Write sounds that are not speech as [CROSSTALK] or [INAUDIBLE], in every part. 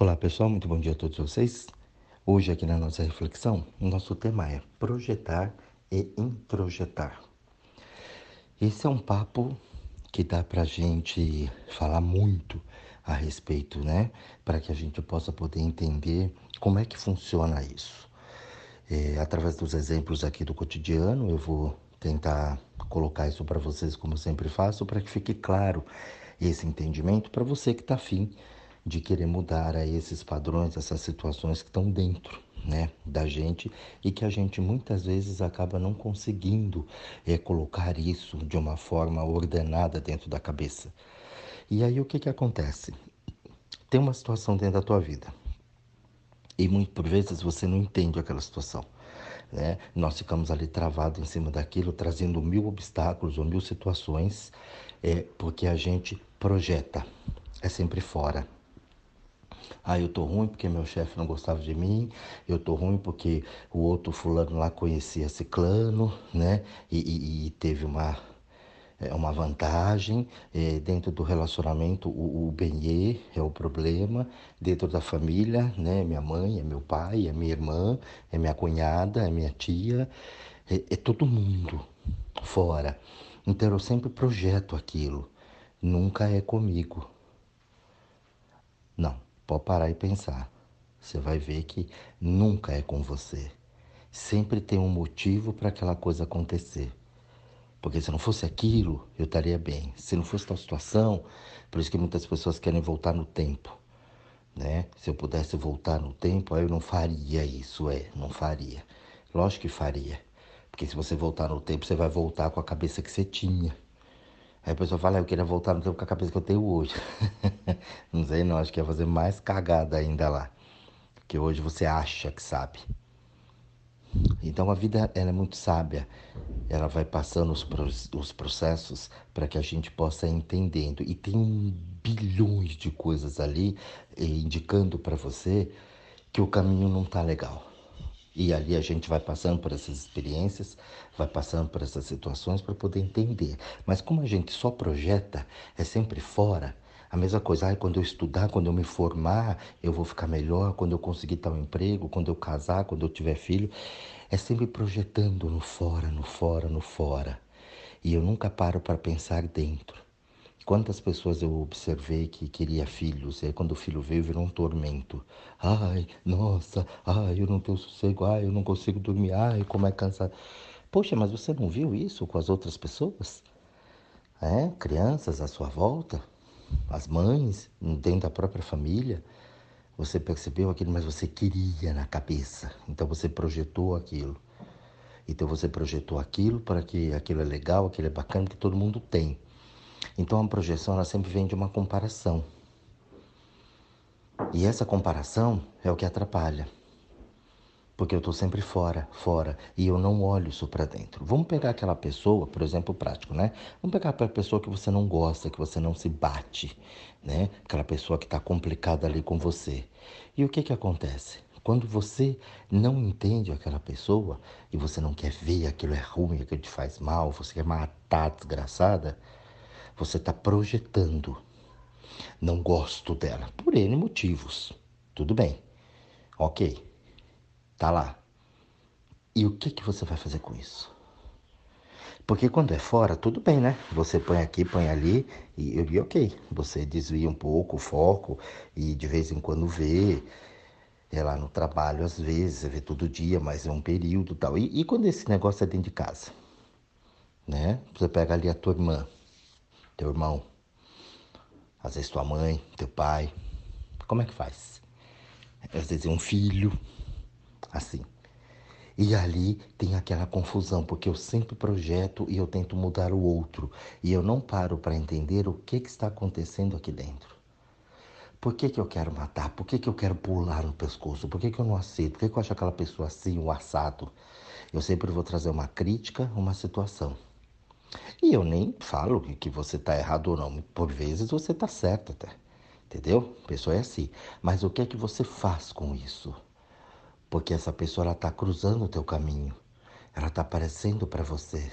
Olá pessoal, muito bom dia a todos vocês. Hoje aqui na nossa reflexão, nosso tema é projetar e introjetar. Esse é um papo que dá para gente falar muito a respeito, né? Para que a gente possa poder entender como é que funciona isso. É, através dos exemplos aqui do cotidiano, eu vou tentar colocar isso para vocês, como sempre faço, para que fique claro esse entendimento para você que está afim de querer mudar a esses padrões, essas situações que estão dentro né, da gente e que a gente muitas vezes acaba não conseguindo é, colocar isso de uma forma ordenada dentro da cabeça. E aí o que, que acontece? Tem uma situação dentro da tua vida e muitas por vezes você não entende aquela situação. Né? Nós ficamos ali travados em cima daquilo, trazendo mil obstáculos ou mil situações, é, porque a gente projeta, é sempre fora. Ah, eu tô ruim porque meu chefe não gostava de mim, eu tô ruim porque o outro fulano lá conhecia ciclano, né? E, e, e teve uma, é, uma vantagem. É, dentro do relacionamento, o, o benê é o problema. Dentro da família, né? Minha mãe, é meu pai, é minha irmã, é minha cunhada, é minha tia, é, é todo mundo fora. Então eu sempre projeto aquilo. Nunca é comigo. Não. Pode parar e pensar. Você vai ver que nunca é com você. Sempre tem um motivo para aquela coisa acontecer. Porque se não fosse aquilo, eu estaria bem. Se não fosse tal situação, por isso que muitas pessoas querem voltar no tempo. Né? Se eu pudesse voltar no tempo, aí eu não faria isso, é, não faria. Lógico que faria. Porque se você voltar no tempo, você vai voltar com a cabeça que você tinha. Aí a pessoa fala, ah, eu queria voltar no tempo com a cabeça que eu tenho hoje. [LAUGHS] não sei não, acho que ia fazer mais cagada ainda lá. Que hoje você acha que sabe. Então a vida ela é muito sábia. Ela vai passando os, os processos para que a gente possa ir entendendo. E tem bilhões de coisas ali eh, indicando para você que o caminho não tá legal. E ali a gente vai passando por essas experiências, vai passando por essas situações para poder entender. Mas como a gente só projeta, é sempre fora. A mesma coisa, ah, quando eu estudar, quando eu me formar, eu vou ficar melhor, quando eu conseguir tal emprego, quando eu casar, quando eu tiver filho. É sempre projetando no fora, no fora, no fora. E eu nunca paro para pensar dentro. Quantas pessoas eu observei que queria filhos, e aí quando o filho veio virou um tormento. Ai, nossa, ai, eu não tenho sossego, ai, eu não consigo dormir, ai, como é cansado. Poxa, mas você não viu isso com as outras pessoas? É, crianças à sua volta, as mães, dentro da própria família. Você percebeu aquilo, mas você queria na cabeça. Então você projetou aquilo. Então você projetou aquilo para que aquilo é legal, aquilo é bacana, que todo mundo tem. Então a projeção ela sempre vem de uma comparação. E essa comparação é o que atrapalha. Porque eu estou sempre fora, fora, e eu não olho isso para dentro. Vamos pegar aquela pessoa, por exemplo, prático, né? Vamos pegar aquela pessoa que você não gosta, que você não se bate, né? Aquela pessoa que está complicada ali com você. E o que que acontece? Quando você não entende aquela pessoa e você não quer ver aquilo é ruim, aquilo te faz mal, você quer matar a desgraçada, você está projetando. Não gosto dela. Por N motivos. Tudo bem. Ok. Tá lá. E o que, que você vai fazer com isso? Porque quando é fora, tudo bem, né? Você põe aqui, põe ali e, e ok. Você desvia um pouco o foco e de vez em quando vê. É lá no trabalho, às vezes, você vê todo dia, mas é um período tal. E, e quando esse negócio é dentro de casa? Né? Você pega ali a tua irmã, teu irmão, às vezes tua mãe, teu pai. Como é que faz? Às vezes é um filho, assim. E ali tem aquela confusão, porque eu sempre projeto e eu tento mudar o outro. E eu não paro para entender o que, que está acontecendo aqui dentro. Por que, que eu quero matar? Por que, que eu quero pular no pescoço? Por que, que eu não aceito? Por que, que eu acho aquela pessoa assim, o assado? Eu sempre vou trazer uma crítica, uma situação. E eu nem falo que você está errado ou não. Por vezes você está certo até. Entendeu? A pessoa é assim. Mas o que é que você faz com isso? Porque essa pessoa está cruzando o teu caminho. Ela está aparecendo para você.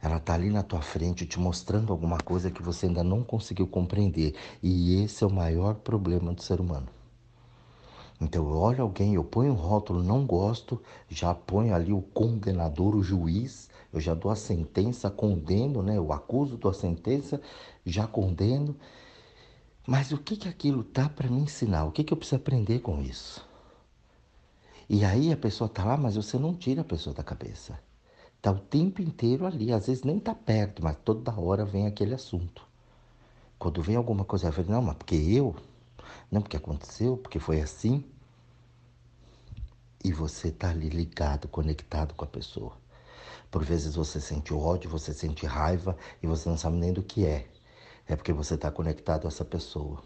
Ela está ali na tua frente te mostrando alguma coisa que você ainda não conseguiu compreender. E esse é o maior problema do ser humano. Então eu olho alguém, eu ponho um rótulo, não gosto, já ponho ali o condenador, o juiz, eu já dou a sentença, condeno, né? Eu acuso, dou a sentença, já condeno. Mas o que, que aquilo tá para me ensinar? O que, que eu preciso aprender com isso? E aí a pessoa tá lá, mas você não tira a pessoa da cabeça. Tá o tempo inteiro ali, às vezes nem tá perto, mas toda hora vem aquele assunto. Quando vem alguma coisa, eu falo, não, mas porque eu, não porque aconteceu, porque foi assim. E você tá ali ligado, conectado com a pessoa. Por vezes você sente ódio, você sente raiva e você não sabe nem do que é. É porque você está conectado a essa pessoa.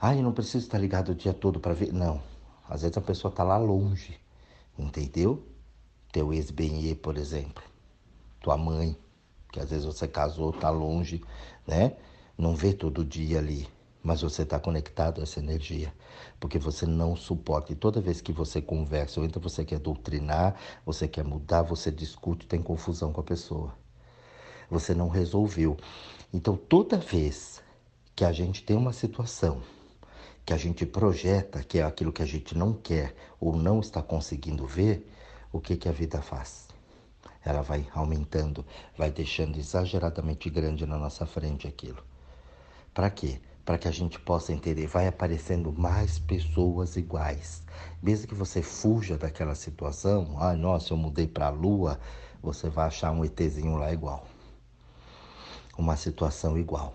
Ah, eu não preciso estar ligado o dia todo para ver. Não. Às vezes a pessoa está lá longe. Entendeu? Teu ex-benê, por exemplo. Tua mãe, que às vezes você casou, está longe, né? Não vê todo dia ali mas você está conectado a essa energia, porque você não suporta. E toda vez que você conversa, ou então você quer doutrinar, você quer mudar, você discute, tem confusão com a pessoa. Você não resolveu. Então, toda vez que a gente tem uma situação que a gente projeta, que é aquilo que a gente não quer ou não está conseguindo ver, o que, que a vida faz? Ela vai aumentando, vai deixando exageradamente grande na nossa frente aquilo. Para quê? para que a gente possa entender. Vai aparecendo mais pessoas iguais. Mesmo que você fuja daquela situação, ah, nossa, eu mudei para a lua, você vai achar um ETzinho lá igual. Uma situação igual.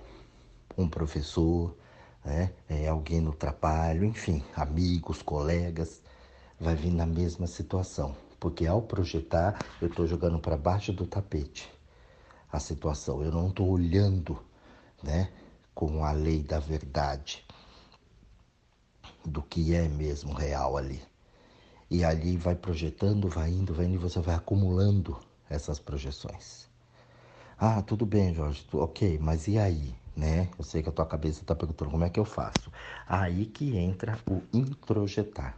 Um professor, né, é, alguém no trabalho, enfim, amigos, colegas, vai vir na mesma situação. Porque ao projetar, eu estou jogando para baixo do tapete a situação. Eu não estou olhando, né? com a lei da verdade, do que é mesmo real ali. E ali vai projetando, vai indo, vai indo, e você vai acumulando essas projeções. Ah, tudo bem, Jorge, ok, mas e aí? Né? Eu sei que a tua cabeça está perguntando como é que eu faço. Aí que entra o introjetar.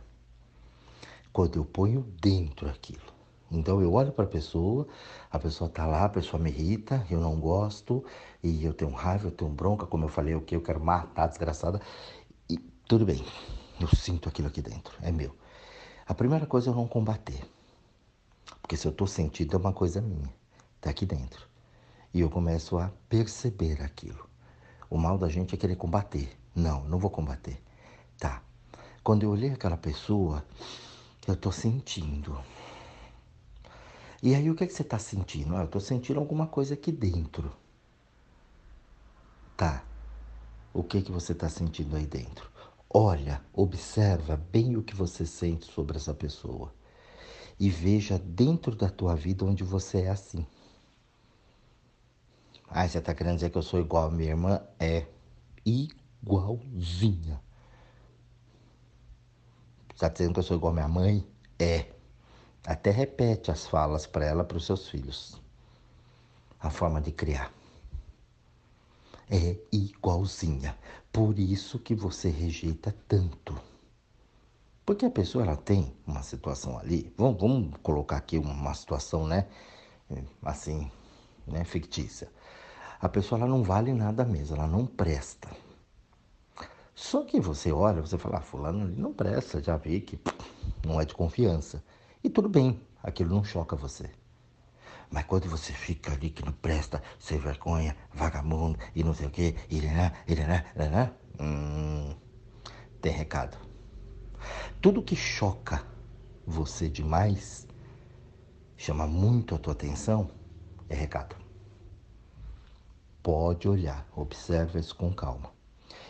Quando eu ponho dentro aquilo. Então eu olho para a pessoa, a pessoa está lá, a pessoa me irrita, eu não gosto, e eu tenho raiva, eu tenho bronca, como eu falei, o que eu quero matar a desgraçada. E tudo bem, eu sinto aquilo aqui dentro, é meu. A primeira coisa é eu não combater. Porque se eu estou sentindo é uma coisa minha, está aqui dentro. E eu começo a perceber aquilo. O mal da gente é querer combater. Não, não vou combater. Tá. Quando eu olhei aquela pessoa, eu estou sentindo. E aí o que, é que você está sentindo? Ah, eu estou sentindo alguma coisa aqui dentro. Tá. O que, que você está sentindo aí dentro? Olha, observa bem o que você sente sobre essa pessoa. E veja dentro da tua vida onde você é assim. Ah, você está querendo dizer que eu sou igual a minha irmã? É igualzinha. Está dizendo que eu sou igual a minha mãe? É. Até repete as falas para ela, para os seus filhos. A forma de criar. É igualzinha. Por isso que você rejeita tanto. Porque a pessoa ela tem uma situação ali. Vamos, vamos colocar aqui uma situação, né? Assim, né? Fictícia. A pessoa ela não vale nada mesmo, ela não presta. Só que você olha, você fala, ah, fulano ali não presta, já vi que não é de confiança. E tudo bem, aquilo não choca você. Mas quando você fica ali que não presta, sem vergonha, vagabundo e não sei o quê, iraná, iraná, iraná, hum, tem recado. Tudo que choca você demais, chama muito a tua atenção, é recado. Pode olhar, observa isso com calma.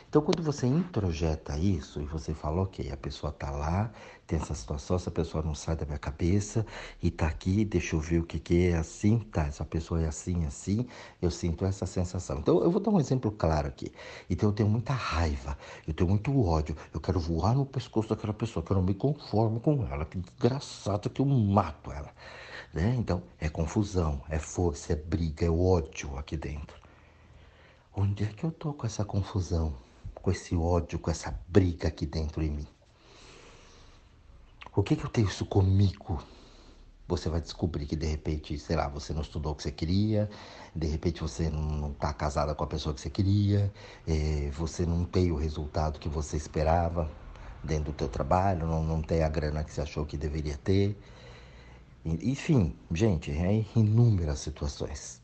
Então, quando você introjeta isso e você fala, ok, a pessoa está lá, tem essa situação, essa pessoa não sai da minha cabeça e está aqui, deixa eu ver o que, que é assim, tá, essa pessoa é assim, assim, eu sinto essa sensação. Então, eu vou dar um exemplo claro aqui. Então, eu tenho muita raiva, eu tenho muito ódio, eu quero voar no pescoço daquela pessoa, que eu não me conformo com ela, que desgraçado que eu mato ela. Né? Então, é confusão, é força, é briga, é ódio aqui dentro. Onde é que eu tô com essa confusão? com esse ódio, com essa briga aqui dentro em mim? Por que, que eu tenho isso comigo? Você vai descobrir que de repente, sei lá, você não estudou o que você queria, de repente você não está casada com a pessoa que você queria, é, você não tem o resultado que você esperava. dentro do teu trabalho, não, não tem a grana que você achou que deveria ter. Enfim, gente, é inúmeras situações.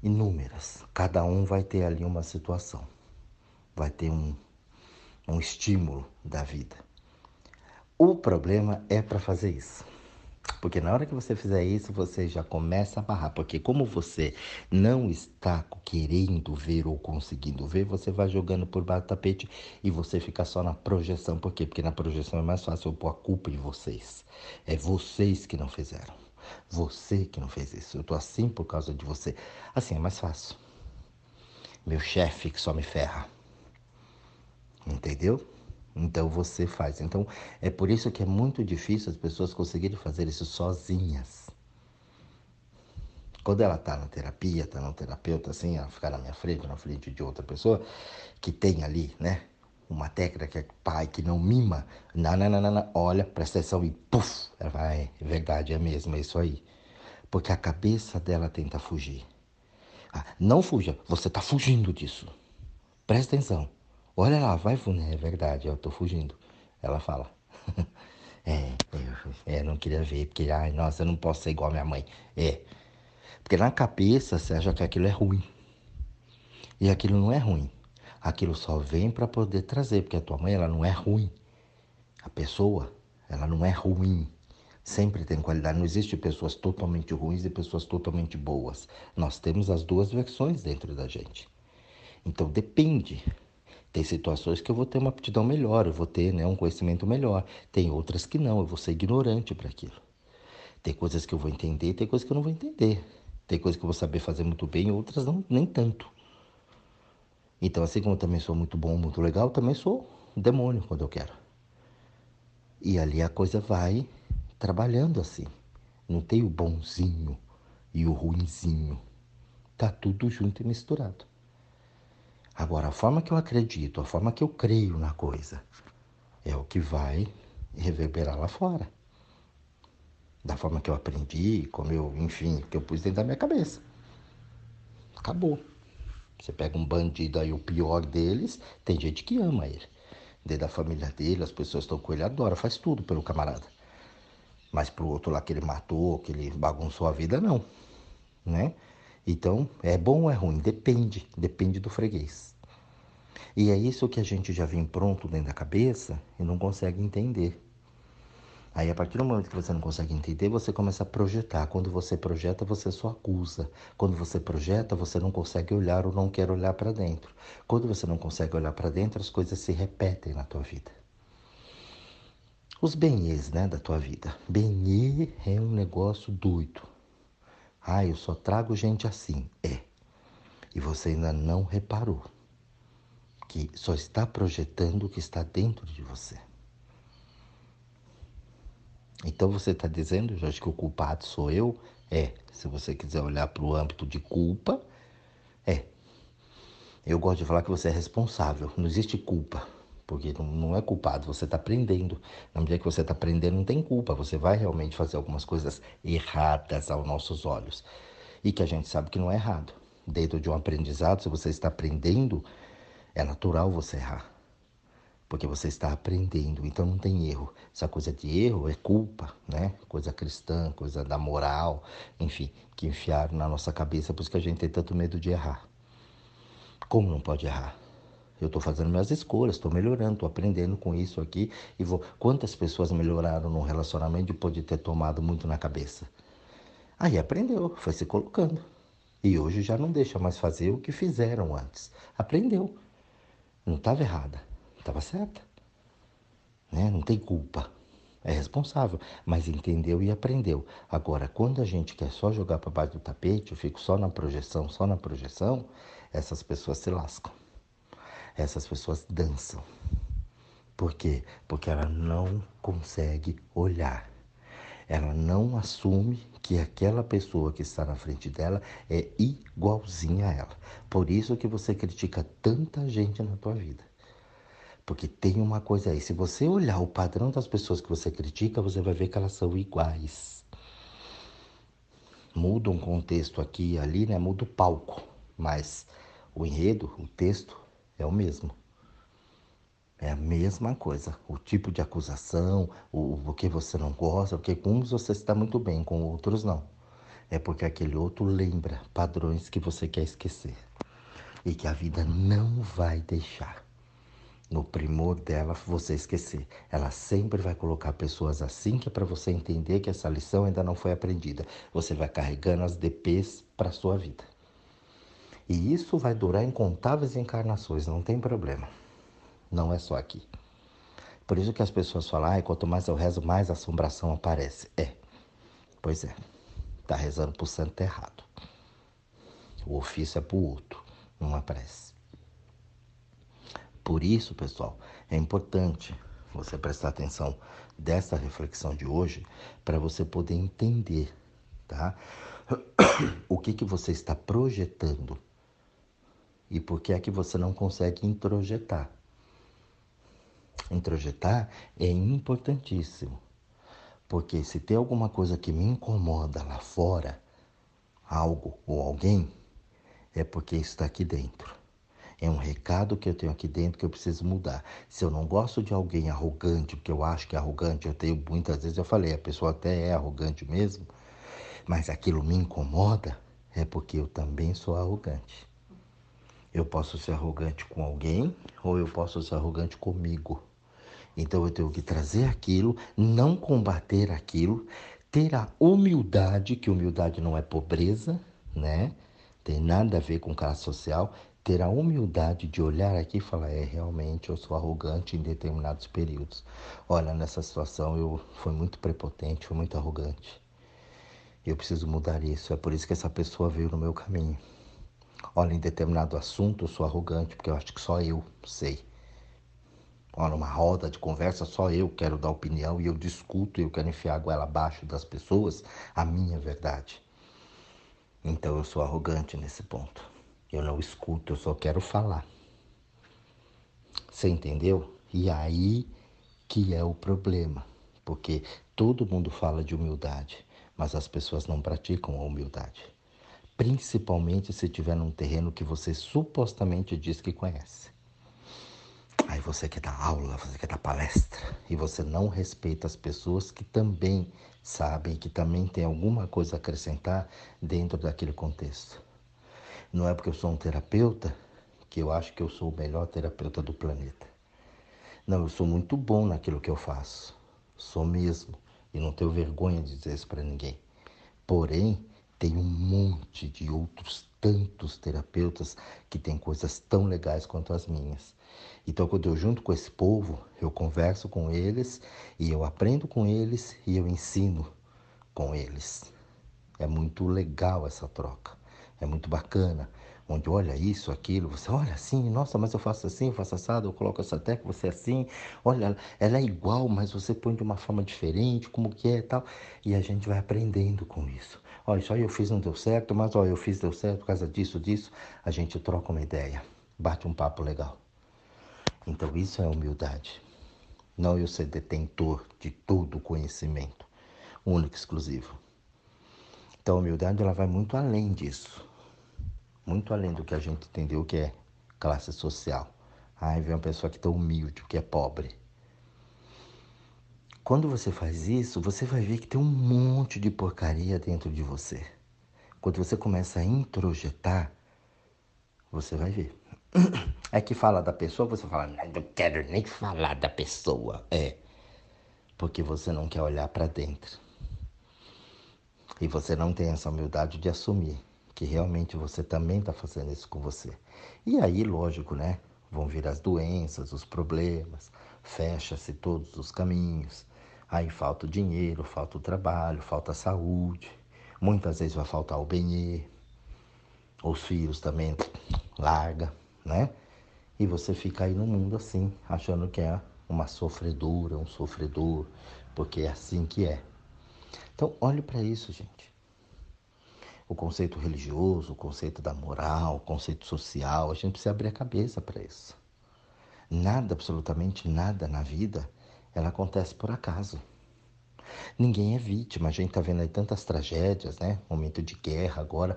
Inúmeras. Cada um vai ter ali uma situação. Vai ter um, um estímulo da vida. O problema é para fazer isso. Porque na hora que você fizer isso, você já começa a barrar. Porque como você não está querendo ver ou conseguindo ver, você vai jogando por baixo do tapete e você fica só na projeção. Por quê? Porque na projeção é mais fácil eu pôr a culpa em vocês. É vocês que não fizeram. Você que não fez isso. Eu tô assim por causa de você. Assim é mais fácil. Meu chefe que só me ferra. Entendeu? Então você faz. Então é por isso que é muito difícil as pessoas conseguirem fazer isso sozinhas. Quando ela está na terapia, está no terapeuta, assim, ela ficar na minha frente, na frente de outra pessoa, que tem ali, né? Uma técnica que é pai que não mima, não, olha, presta atenção e puf, ela vai, é verdade, é mesmo, é isso aí. Porque a cabeça dela tenta fugir. Ah, não fuja, você está fugindo disso. Presta atenção. Olha lá, vai, é verdade, eu tô fugindo. Ela fala. [LAUGHS] é, eu, é, não queria ver, porque, ai, nossa, eu não posso ser igual a minha mãe. É. Porque na cabeça você acha que aquilo é ruim. E aquilo não é ruim. Aquilo só vem para poder trazer, porque a tua mãe, ela não é ruim. A pessoa, ela não é ruim. Sempre tem qualidade. Não existe pessoas totalmente ruins e pessoas totalmente boas. Nós temos as duas versões dentro da gente. Então depende tem situações que eu vou ter uma aptidão melhor, eu vou ter né, um conhecimento melhor. Tem outras que não, eu vou ser ignorante para aquilo. Tem coisas que eu vou entender, tem coisas que eu não vou entender. Tem coisas que eu vou saber fazer muito bem, outras não, nem tanto. Então, assim como eu também sou muito bom, muito legal, também sou um demônio quando eu quero. E ali a coisa vai trabalhando assim. Não tem o bonzinho e o ruinzinho. Tá tudo junto e misturado. Agora, a forma que eu acredito, a forma que eu creio na coisa, é o que vai reverberar lá fora. Da forma que eu aprendi, como eu, enfim, que eu pus dentro da minha cabeça. Acabou. Você pega um bandido aí, o pior deles, tem gente que ama ele. Dentro da família dele, as pessoas estão com ele, adora, faz tudo pelo camarada. Mas pro outro lá que ele matou, que ele bagunçou a vida, não. Né? Então, é bom ou é ruim? Depende, depende do freguês. E é isso que a gente já vem pronto dentro da cabeça e não consegue entender. Aí, a partir do momento que você não consegue entender, você começa a projetar. Quando você projeta, você só acusa. Quando você projeta, você não consegue olhar ou não quer olhar para dentro. Quando você não consegue olhar para dentro, as coisas se repetem na tua vida. Os benês né, da tua vida. Benê é um negócio doido. Ah, eu só trago gente assim. É. E você ainda não reparou que só está projetando o que está dentro de você. Então você está dizendo, Jorge, que o culpado sou eu? É. Se você quiser olhar para o âmbito de culpa, é. Eu gosto de falar que você é responsável. Não existe culpa porque não é culpado, você está aprendendo. Na medida que você está aprendendo, não tem culpa, você vai realmente fazer algumas coisas erradas aos nossos olhos e que a gente sabe que não é errado. Dentro de um aprendizado, se você está aprendendo, é natural você errar, porque você está aprendendo, então não tem erro. Essa coisa de erro é culpa, né? Coisa cristã, coisa da moral, enfim, que enfiaram na nossa cabeça, por isso que a gente tem tanto medo de errar. Como não pode errar? Eu estou fazendo minhas escolhas, estou melhorando, estou aprendendo com isso aqui e vou. Quantas pessoas melhoraram no relacionamento depois de ter tomado muito na cabeça? Aí aprendeu, foi se colocando. E hoje já não deixa mais fazer o que fizeram antes. Aprendeu. Não estava errada, estava certa. Né? Não tem culpa. É responsável, mas entendeu e aprendeu. Agora, quando a gente quer só jogar para baixo do tapete, eu fico só na projeção, só na projeção, essas pessoas se lascam essas pessoas dançam. Por quê? Porque ela não consegue olhar. Ela não assume que aquela pessoa que está na frente dela é igualzinha a ela. Por isso que você critica tanta gente na tua vida. Porque tem uma coisa aí, se você olhar o padrão das pessoas que você critica, você vai ver que elas são iguais. Muda um contexto aqui e ali, né? Muda o palco, mas o enredo, o texto é o mesmo. É a mesma coisa. O tipo de acusação, o, o que você não gosta, porque com uns você está muito bem, com outros não. É porque aquele outro lembra padrões que você quer esquecer e que a vida não vai deixar no primor dela você esquecer. Ela sempre vai colocar pessoas assim que é para você entender que essa lição ainda não foi aprendida. Você vai carregando as DPs para sua vida. E isso vai durar incontáveis encarnações, não tem problema. Não é só aqui. Por isso que as pessoas falam, ah, quanto mais eu rezo, mais assombração aparece. É. Pois é. Tá rezando pro santo errado. O ofício é pro outro, não aparece. Por isso, pessoal, é importante você prestar atenção dessa reflexão de hoje para você poder entender, tá? [COUGHS] O que que você está projetando e por que é que você não consegue introjetar. Introjetar é importantíssimo, porque se tem alguma coisa que me incomoda lá fora, algo ou alguém, é porque está aqui dentro. É um recado que eu tenho aqui dentro que eu preciso mudar. Se eu não gosto de alguém arrogante, porque eu acho que é arrogante, eu tenho muitas vezes eu falei, a pessoa até é arrogante mesmo, mas aquilo me incomoda, é porque eu também sou arrogante. Eu posso ser arrogante com alguém ou eu posso ser arrogante comigo. Então eu tenho que trazer aquilo, não combater aquilo, ter a humildade, que humildade não é pobreza, né? Tem nada a ver com classe social, ter a humildade de olhar aqui e falar: é, realmente eu sou arrogante em determinados períodos. Olha, nessa situação eu fui muito prepotente, fui muito arrogante. Eu preciso mudar isso. É por isso que essa pessoa veio no meu caminho. Olha, em determinado assunto eu sou arrogante, porque eu acho que só eu sei. Olha, numa roda de conversa, só eu quero dar opinião e eu discuto e eu quero enfiar a goela abaixo das pessoas a minha verdade. Então eu sou arrogante nesse ponto. Eu não escuto, eu só quero falar. Você entendeu? E aí que é o problema, porque todo mundo fala de humildade, mas as pessoas não praticam a humildade. Principalmente se estiver num terreno que você supostamente diz que conhece. Aí você quer dar aula, você quer dar palestra e você não respeita as pessoas que também sabem, que também têm alguma coisa a acrescentar dentro daquele contexto. Não é porque eu sou um terapeuta que eu acho que eu sou o melhor terapeuta do planeta. Não, eu sou muito bom naquilo que eu faço. Sou mesmo. E não tenho vergonha de dizer isso para ninguém. Porém, tem um monte de outros tantos terapeutas que têm coisas tão legais quanto as minhas. Então, quando eu junto com esse povo, eu converso com eles e eu aprendo com eles e eu ensino com eles. É muito legal essa troca é muito bacana, onde olha isso, aquilo, você olha assim, nossa, mas eu faço assim, eu faço assado, eu coloco essa técnica, você é assim, olha, ela é igual, mas você põe de uma forma diferente, como que é e tal, e a gente vai aprendendo com isso. Olha, isso aí eu fiz não deu certo, mas olha, eu fiz deu certo por causa disso, disso, a gente troca uma ideia, bate um papo legal. Então isso é humildade. Não eu ser detentor de todo o conhecimento, único, exclusivo. Então a humildade ela vai muito além disso muito além do que a gente entendeu que é classe social. Aí vem uma pessoa que tão humilde, que é pobre. Quando você faz isso, você vai ver que tem um monte de porcaria dentro de você. Quando você começa a introjetar, você vai ver. [COUGHS] É que fala da pessoa, você fala, não quero nem falar da pessoa. É, porque você não quer olhar para dentro. E você não tem essa humildade de assumir que realmente você também está fazendo isso com você. E aí, lógico, né? Vão vir as doenças, os problemas, fecha-se todos os caminhos. Aí falta o dinheiro, falta o trabalho, falta a saúde. Muitas vezes vai faltar o bem Os filhos também larga, né? E você fica aí no mundo assim, achando que é uma sofredora, um sofredor, porque é assim que é. Então, olhe para isso, gente o conceito religioso, o conceito da moral, o conceito social. A gente precisa abrir a cabeça para isso. Nada, absolutamente nada na vida, ela acontece por acaso. Ninguém é vítima. A gente está vendo aí tantas tragédias, né? Momento de guerra agora.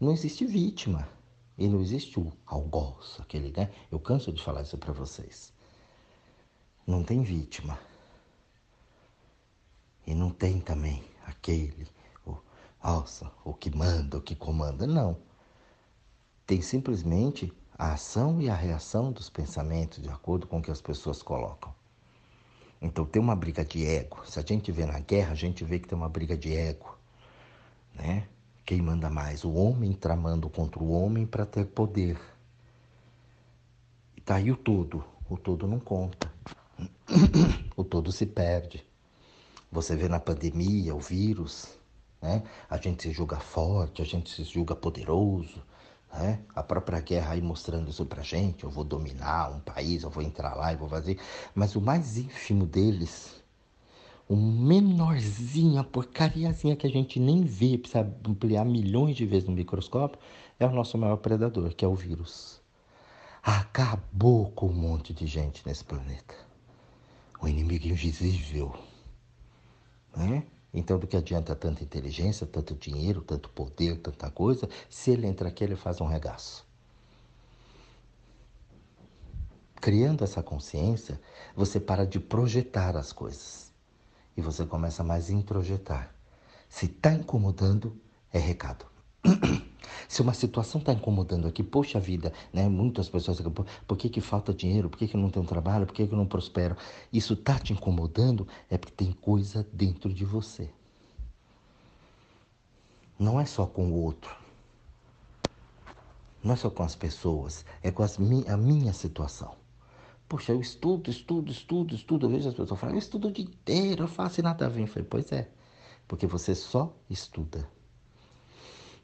Não existe vítima. E não existe o algoz, aquele, né? Eu canso de falar isso para vocês. não tem vítima. E não tem também aquele, nossa, o que manda, o que comanda. Não. Tem simplesmente a ação e a reação dos pensamentos de acordo com o que as pessoas colocam. Então tem uma briga de ego. Se a gente vê na guerra, a gente vê que tem uma briga de ego, né? Quem manda mais? O homem tramando contra o homem para ter poder. E tá aí o todo. O todo não conta. [COUGHS] o todo se perde. Você vê na pandemia o vírus, né? A gente se julga forte, a gente se julga poderoso, né? A própria guerra aí mostrando isso pra gente, eu vou dominar um país, eu vou entrar lá e vou fazer. Mas o mais ínfimo deles, o menorzinho, a porcariazinha que a gente nem vê, precisa ampliar milhões de vezes no microscópio, é o nosso maior predador, que é o vírus. Acabou com um monte de gente nesse planeta. O inimigo invisível. Né? Então, do que adianta tanta inteligência, tanto dinheiro, tanto poder, tanta coisa, se ele entra aqui, ele faz um regaço. Criando essa consciência, você para de projetar as coisas e você começa mais a introjetar. Se está incomodando, é recado. [CLEARS THROAT] Se uma situação está incomodando aqui, poxa vida, né? Muitas pessoas ficam, por que, que falta dinheiro? Por que, que não tem um trabalho? Por que, que não prospero? Isso está te incomodando é porque tem coisa dentro de você. Não é só com o outro. Não é só com as pessoas, é com as, a minha situação. Poxa, eu estudo, estudo, estudo, estudo. Eu vejo as pessoas falando, eu estudo o dia inteiro, eu faço e nada a ver. Eu falei, pois é, porque você só estuda.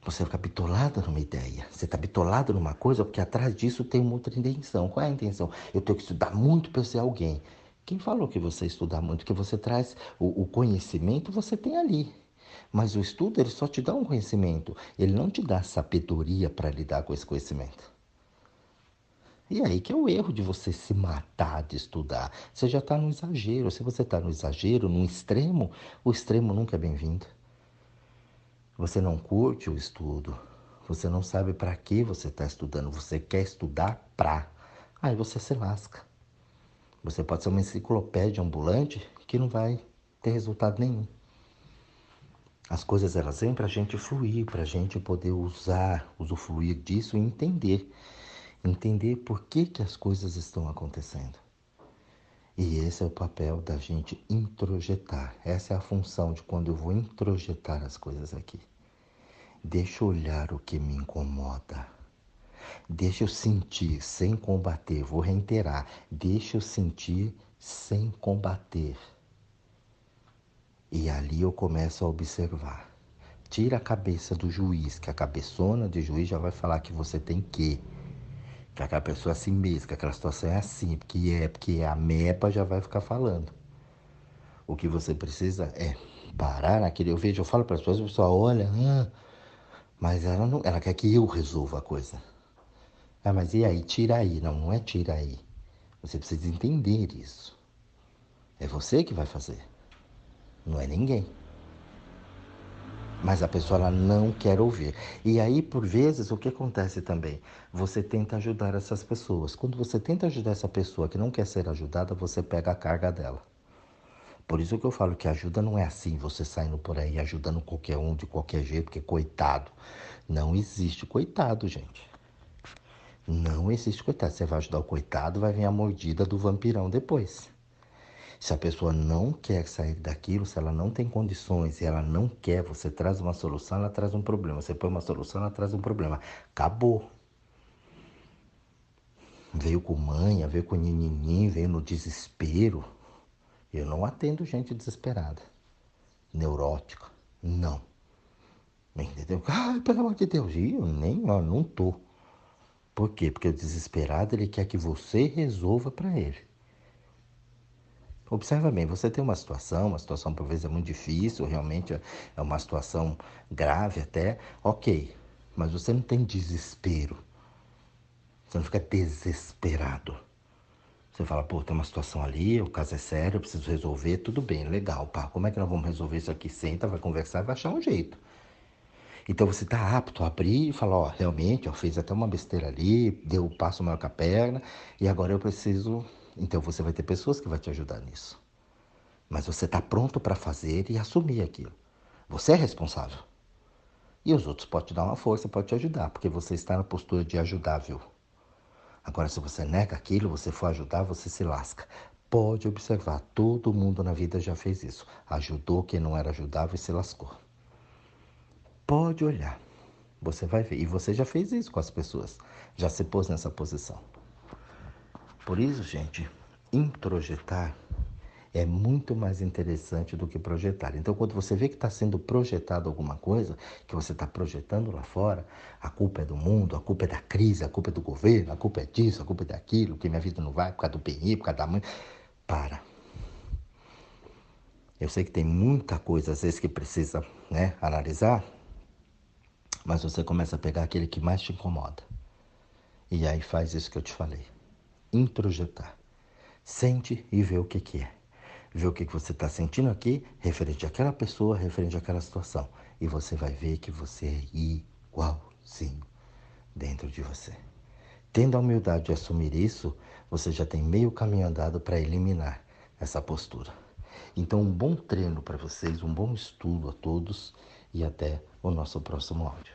Você fica bitolado numa ideia. Você está bitolado numa coisa porque atrás disso tem uma outra intenção. Qual é a intenção? Eu tenho que estudar muito para ser alguém. Quem falou que você estudar muito? Que você traz o, o, conhecimento, você tem ali. Mas o estudo, ele só te dá um conhecimento. Ele não te dá sabedoria para lidar com esse conhecimento. E aí que é o erro de você se matar de estudar. Você já está no exagero. Se você está no exagero, no extremo, o extremo nunca é bem-vindo. Você não curte o estudo, você não sabe para que você está estudando, você quer estudar para. Aí você se lasca. Você pode ser uma enciclopédia ambulante que não vai ter resultado nenhum. As coisas elas vêm para a gente fluir, para a gente poder usar, usufruir disso e entender. Entender por que, que as coisas estão acontecendo. E esse é o papel da gente introjetar. Essa é a função de quando eu vou introjetar as coisas aqui. Deixa eu olhar o que me incomoda. Deixa eu sentir sem combater. Vou reiterar. Deixa eu sentir sem combater. E ali eu começo a observar. Tira a cabeça do juiz, que a cabeçona do juiz já vai falar que você tem que que aquela pessoa é assim mesmo, que aquela situação é assim, porque é, porque a MEPA já vai ficar falando. O que você precisa é parar naquele. Eu vejo, eu falo para as pessoas, a pessoa olha, ah, mas ela não, ela quer que eu resolva a coisa. Ah, mas e aí? Tira aí. Não, não é tira aí. Você precisa entender isso. É você que vai fazer. Não é ninguém mas a pessoa ela não quer ouvir. E aí, por vezes, o que acontece também? Você tenta ajudar essas pessoas. Quando você tenta ajudar essa pessoa que não quer ser ajudada, você pega a carga dela. Por isso que eu falo que ajuda não é assim, você saindo por aí ajudando qualquer um de qualquer jeito, porque coitado. Não existe coitado, gente. Não existe coitado. Você vai ajudar o coitado, vai vir a mordida do vampirão depois. Se a pessoa não quer sair daquilo, se ela não tem condições e ela não quer, você traz uma solução, ela traz um problema. Você põe uma solução, ela traz um problema. Acabou. Veio com manha, veio com nininim, veio no desespero. Eu não atendo gente desesperada, neurótica. Não. Entendeu? Ai, pelo amor de Deus, eu nem, ó, não tô. Por quê? Porque o desesperado, ele quer que você resolva para ele. Observa bem, você tem uma situação, uma situação por vezes é muito difícil, realmente é uma situação grave até, ok, mas você não tem desespero. Você não fica desesperado. Você fala, pô, tem uma situação ali, o caso é sério, eu preciso resolver, tudo bem, legal, pá, como é que nós vamos resolver isso aqui? Senta, vai conversar vai achar um jeito. Então você está apto a abrir e falar, ó, realmente, ó, fez até uma besteira ali, deu o um passo maior com a perna, e agora eu preciso Então você vai ter pessoas que vão te ajudar nisso. Mas você está pronto para fazer e assumir aquilo. Você é responsável. E os outros podem te dar uma força, podem te ajudar, porque você está na postura de ajudável. Agora, se você nega aquilo, você for ajudar, você se lasca. Pode observar, todo mundo na vida já fez isso. Ajudou quem não era ajudável e se lascou. Pode olhar, você vai ver. E você já fez isso com as pessoas, já se pôs nessa posição. Por isso, gente, introjetar é muito mais interessante do que projetar. Então, quando você vê que está sendo projetado alguma coisa, que você está projetando lá fora, a culpa é do mundo, a culpa é da crise, a culpa é do governo, a culpa é disso, a culpa é daquilo, que minha vida não vai por causa do PI, por causa da mãe. Para. Eu sei que tem muita coisa, às vezes, que precisa né, analisar, mas você começa a pegar aquele que mais te incomoda. E aí faz isso que eu te falei. Introjetar. Sente e vê o que, que é ver o que você está sentindo aqui, referente àquela pessoa, referente àquela situação. E você vai ver que você é igualzinho dentro de você. Tendo a humildade de assumir isso, você já tem meio caminho andado para eliminar essa postura. Então, um bom treino para vocês, um bom estudo a todos e até o nosso próximo áudio.